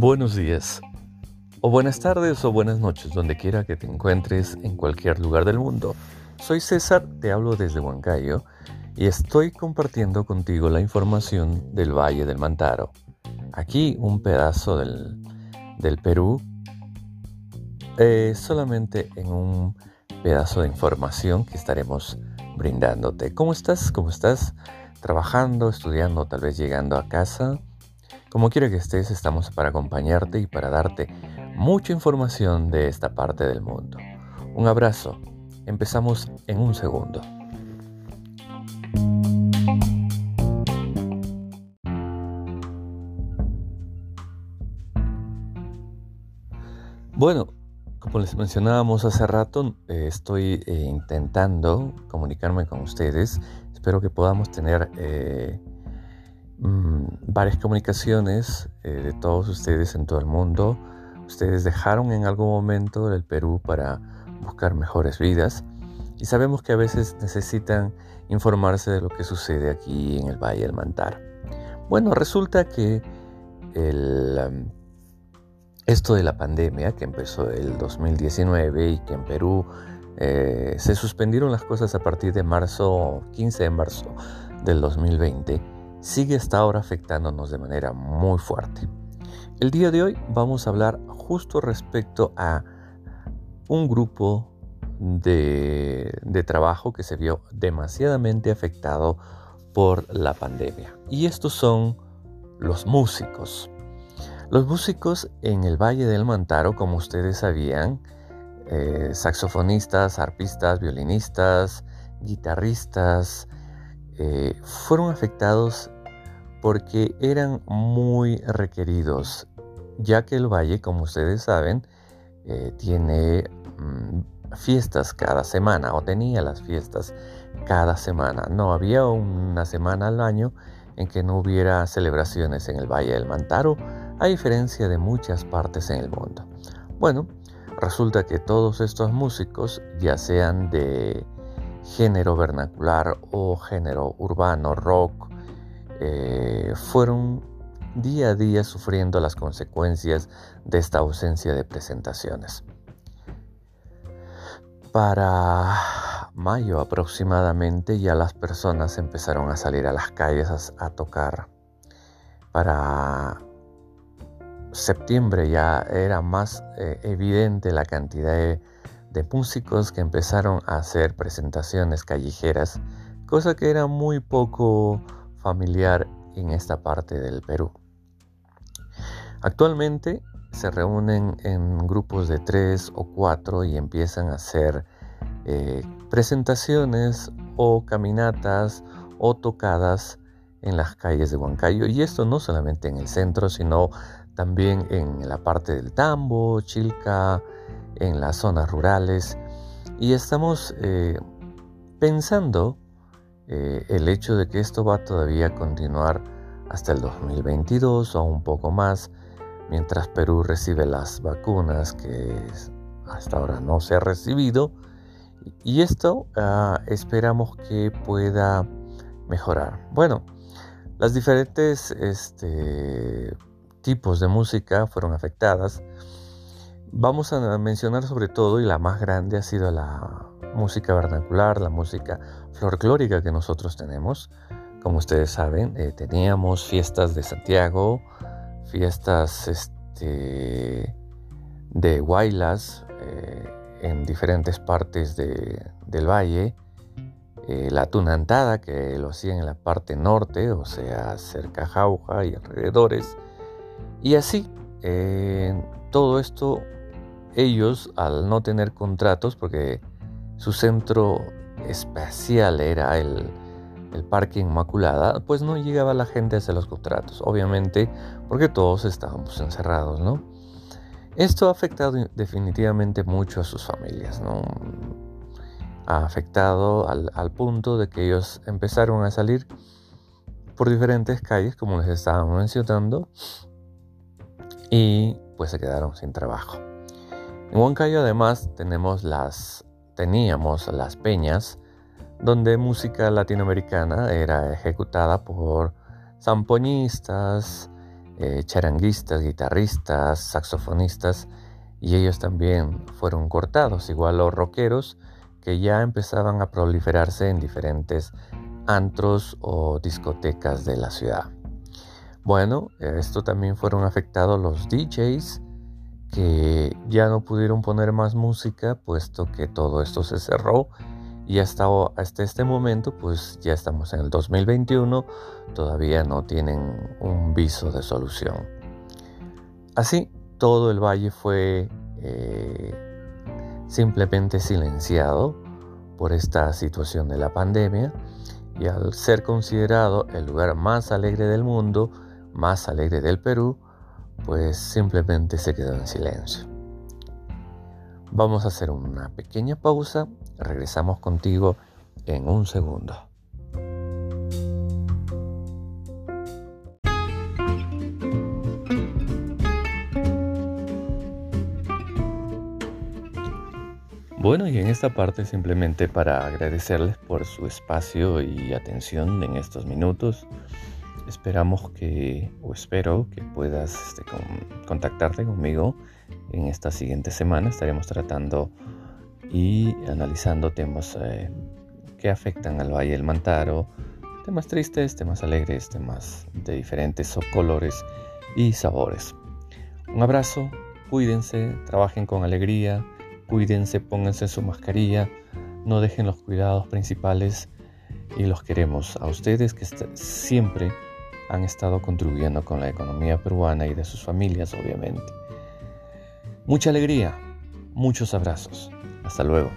Buenos días, o buenas tardes o buenas noches, donde quiera que te encuentres en cualquier lugar del mundo. Soy César, te hablo desde Huancayo y estoy compartiendo contigo la información del Valle del Mantaro. Aquí un pedazo del, Perú, eh, solamente en un pedazo de información que estaremos brindándote. ¿Cómo estás? ¿Cómo estás? Trabajando, estudiando, tal vez llegando a casa. Como quiera que estés, estamos para acompañarte y para darte mucha información de esta parte del mundo. Un abrazo. Empezamos en un segundo. Bueno, como les mencionábamos hace rato, eh, estoy eh, intentando comunicarme con ustedes. Espero que podamos tener eh, Mm, varias comunicaciones eh, de todos ustedes en todo el mundo. Ustedes dejaron en algún momento el Perú para buscar mejores vidas y sabemos que a veces necesitan informarse de lo que sucede aquí en el Valle del Mantar. Bueno, resulta que um, esto de la pandemia que empezó el 2019 y que en Perú eh, se suspendieron las cosas a partir de marzo, 15 de marzo del 2020, sigue hasta ahora afectándonos de manera muy fuerte. El día de hoy vamos a hablar justo respecto a un grupo de, trabajo que se vio demasiadamente afectado por la pandemia. Y estos son los músicos. Los músicos en el Valle del Mantaro, como ustedes sabían, eh, saxofonistas, arpistas, violinistas, guitarristas, eh, fueron afectados porque eran muy requeridos, ya que el valle, como ustedes saben, eh, tiene mm, fiestas cada semana o tenía las fiestas cada semana. No había una semana al año en que no hubiera celebraciones en el Valle del Mantaro, a diferencia de muchas partes en el mundo. Bueno, resulta que todos estos músicos, ya sean de género vernacular o género urbano, rock, eh, fueron día a día sufriendo las consecuencias de esta ausencia de presentaciones. Para mayo aproximadamente ya las personas empezaron a salir a las calles a, tocar. Para septiembre ya era más eh, evidente la cantidad de músicos que empezaron a hacer presentaciones callejeras, cosa que era muy poco familiar en esta parte del Perú. Actualmente se reúnen en grupos de tres o cuatro y empiezan a hacer eh, presentaciones o caminatas o tocadas en las calles de Huancayo y esto no solamente en el centro sino también en la parte del Tambo, Chilca, en las zonas rurales y estamos eh, pensando eh, el hecho de que esto va todavía a continuar hasta el 2022 o un poco más, mientras Perú recibe las vacunas que hasta ahora no se ha recibido. Y esto ah, esperamos que pueda mejorar. Bueno, las diferentes este, tipos de música fueron afectadas. Vamos a mencionar sobre todo, y la más grande ha sido la música vernacular, la música folclórica que nosotros tenemos. Como ustedes saben, eh, teníamos fiestas de Santiago, fiestas este, de Huaylas eh, en diferentes partes del valle, eh, la tunantada que lo hacían en la parte norte, o sea, cerca Jauja y alrededores, y así todo esto ellos, al no tener contratos, porque su centro espacial era el, Parque Inmaculada, pues no llegaba la gente a hacer los contratos, obviamente porque todos estábamos encerrados, ¿no? Esto ha afectado definitivamente mucho a sus familias. Ha afectado al, al punto de que ellos empezaron a salir por diferentes calles, como les estaba mencionando, y pues se quedaron sin trabajo. En Huancayo además teníamos las peñas donde música latinoamericana era ejecutada por zampoñistas, eh, charanguistas, guitarristas, saxofonistas, y ellos también fueron cortados, igual los rockeros que ya empezaban a proliferarse en diferentes antros o discotecas de la ciudad. Bueno, esto también fueron afectados los DJs que ya no pudieron poner más música puesto que todo esto se cerró. Y hasta, este momento pues ya estamos en el 2021 todavía no tienen un viso de solución. Así todo el valle fue eh, simplemente silenciado por esta situación de la pandemia y al ser considerado el lugar más alegre del mundo más alegre del Perú pues simplemente se quedó en silencio. Vamos a hacer una pequeña pausa, regresamos contigo en un segundo. Bueno, y en esta parte simplemente para agradecerles por su espacio y atención en estos minutos. Esperamos que, o espero que puedas este, contactarte conmigo en esta siguiente semana. Estaremos tratando y analizando temas eh, que afectan al Valle del Mantaro, temas tristes, temas alegres, temas de diferentes colores y sabores. Un abrazo, cuídense, trabajen con alegría, cuídense, pónganse su mascarilla, no dejen los cuidados principales y los queremos a ustedes que siempre han estado contribuyendo con la economía peruana y de sus familias, obviamente. Mucha alegría, muchos abrazos. Hasta luego.